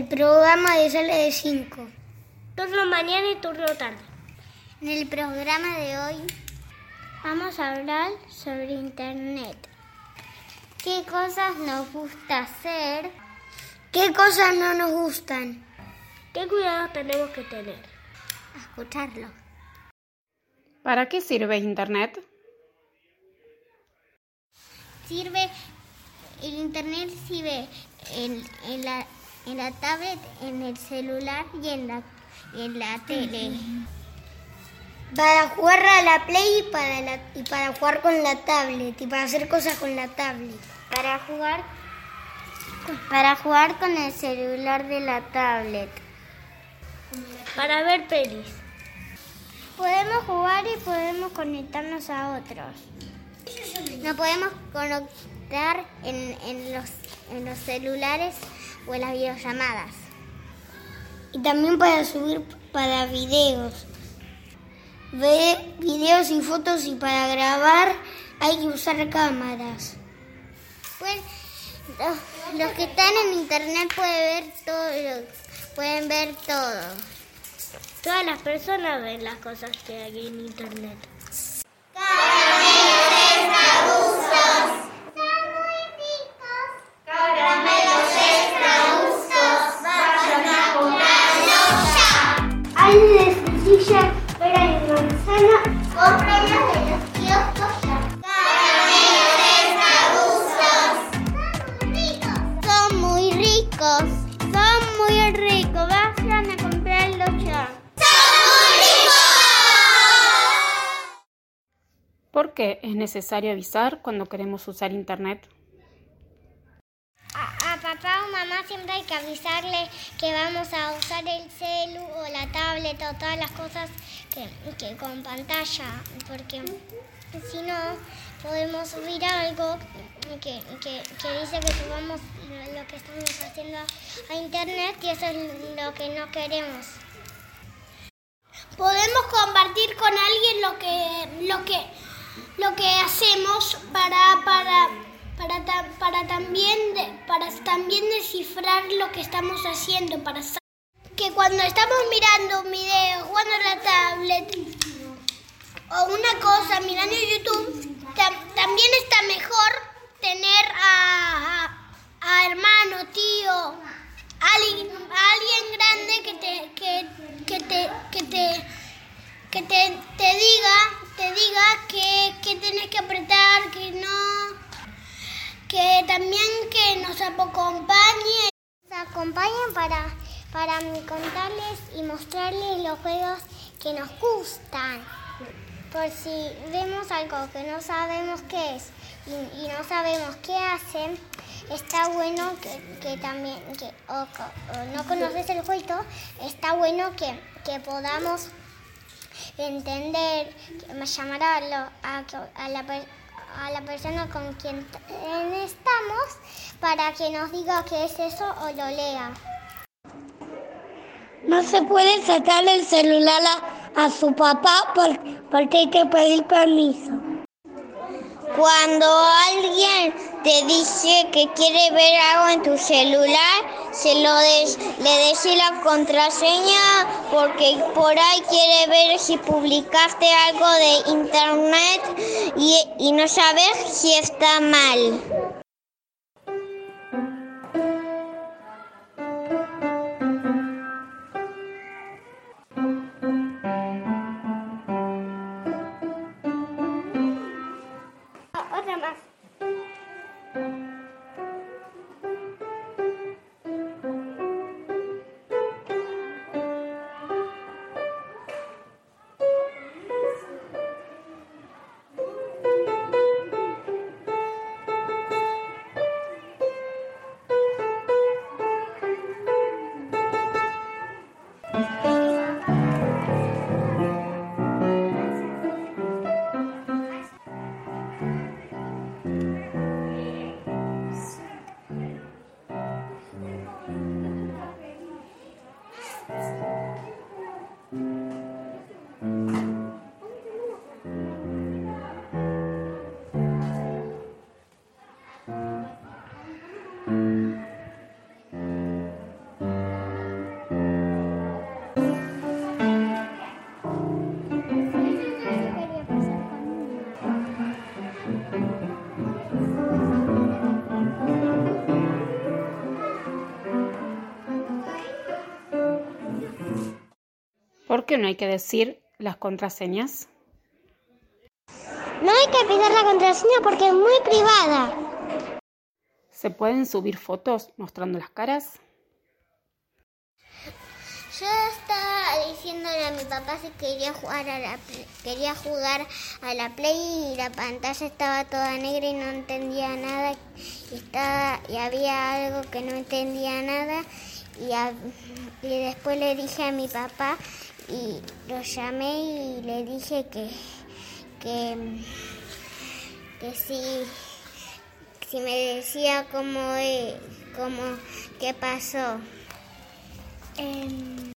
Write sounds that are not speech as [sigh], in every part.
el programa de sale de 5. Turno mañana y turno tarde. En el programa de hoy vamos a hablar sobre Internet. ¿Qué cosas nos gusta hacer? ¿Qué cosas no nos gustan? ¿Qué cuidados tenemos que tener? escucharlo. ¿Para qué sirve Internet? Sirve, el Internet sirve en, en, la, en la tablet, en el celular y en la, en la tele. Para jugar a la Play y para, la, y para jugar con la tablet y para hacer cosas con la tablet. Para jugar, para jugar con el celular de la tablet. Para ver pelis. Podemos jugar y podemos conectarnos a otros. Nos podemos conectar en, en, los, en los celulares o en las videollamadas. Y también para subir para videos. Ver videos y fotos y para grabar hay que usar cámaras. Los, los que están en internet pueden ver todo, pueden ver todo. Todas las personas ven las cosas que hay en internet. Hay ¿Por qué es necesario avisar cuando queremos usar Internet? A, papá o mamá siempre hay que avisarle que vamos a usar el celu o la tablet o todas las cosas que, que con pantalla, porque si no podemos subir algo que, que, que dice que subamos lo que estamos haciendo a internet y eso es lo que no queremos. Podemos compartir con alguien lo que, lo que, lo que hacemos para, para, para, para, también, para también descifrar lo que estamos haciendo, para que cuando estamos mirando un video, jugando la tablet o una cosa, mirando YouTube, tam- también está mejor tener a, a- hermano, tío, alguien, alguien grande que te, que, que te, que te, que te diga, te diga que, que tenés que apretar, que no, que también que nos acompañe. Nos acompañan para, para contarles y mostrarles los juegos que nos gustan. Por si vemos algo que no sabemos qué es y, no sabemos qué hacen, está bueno que, que también, que, o, o no conoces el juego, está bueno que, que podamos entender, llamar a, a, la, a la persona con quien estamos para que nos diga qué es eso o lo lea. No se puede sacar el celular a, su papá por- porque hay que pedir permiso. Cuando alguien te dice que quiere ver algo en tu celular, se lo des- le la contraseña porque por ahí quiere ver si publicaste algo de internet y, y no sabes si está mal. ¿Por qué no hay que decir las contraseñas? No hay que pisar la contraseña porque es muy privada. ¿Se pueden subir fotos mostrando las caras? Yo estaba diciéndole a mi papá si quería jugar a la quería jugar a la play y la pantalla estaba toda negra y no entendía nada y estaba y había algo que no entendía nada y, y después le dije a mi papá y lo llamé y le dije que que, que si, si me decía cómo, cómo qué pasó. Eh,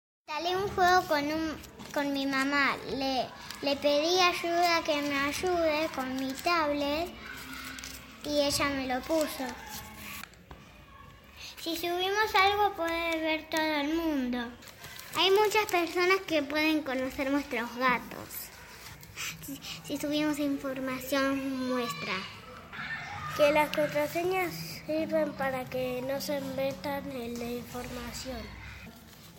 un juego con, un, con mi mamá. Le, le pedí ayuda que me ayude con mi tablet y ella me lo puso. Si subimos algo puede ver todo el mundo. Hay muchas personas que pueden conocer nuestros gatos. Si, si subimos información muestra. Que las contraseñas sirven para que no se metan en la información.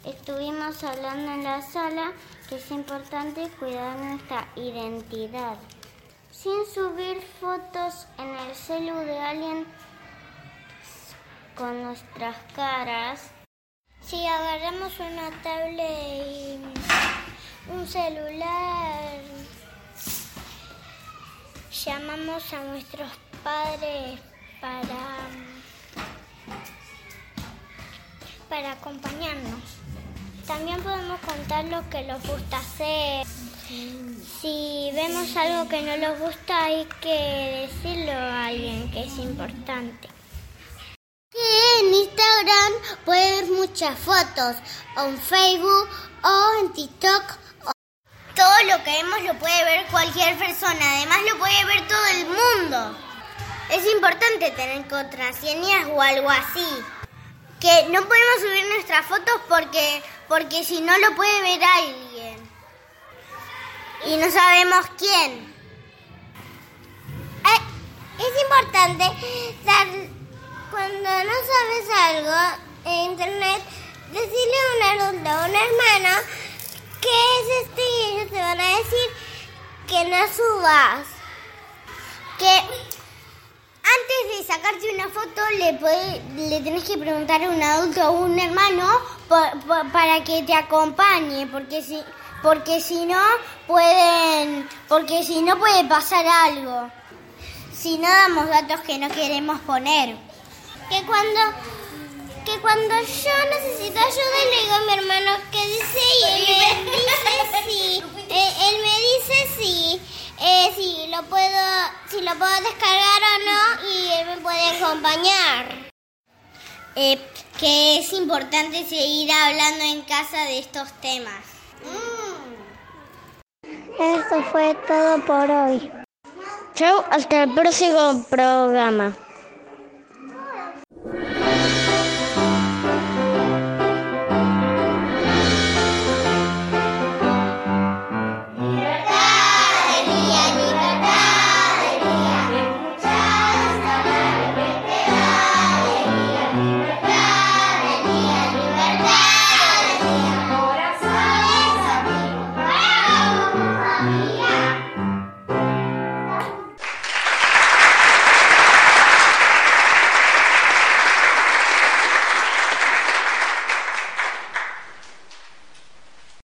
Estuvimos hablando en la sala que es importante cuidar nuestra identidad. Sin subir fotos en el celu de alguien con nuestras caras. Si agarramos una tablet y un celular, llamamos a nuestros padres para, para acompañarnos. También podemos contar lo que nos gusta hacer. Si vemos algo que no nos gusta hay que decirlo a alguien que es importante. En Instagram puedes muchas fotos, o en Facebook o en TikTok. Todo lo que vemos lo puede ver cualquier persona, además lo puede ver todo el mundo. Es importante tener contraseñas o algo así. Que no podemos subir nuestras fotos porque, porque si no lo puede ver alguien. Y no sabemos quién. Es importante dar cuando no sabes algo en internet, decirle a un adulto o un hermano qué es esto y ellos te van a decir que no subas. Que antes de sacarte una foto le, puede, le tenés que preguntar a un adulto o un hermano para que te acompañe, porque si, porque si no pueden, porque si no puede pasar algo. Si no damos datos que no queremos poner que cuando que cuando yo necesito ayuda le digo a mi hermano que dice y él me dice sí. [laughs] Eh, él me dice sí eh, si lo puedo si lo puedo descargar o no y él me puede acompañar. Eh, que es importante seguir hablando en casa de estos temas. Eso fue todo por hoy. Chau, hasta el próximo programa.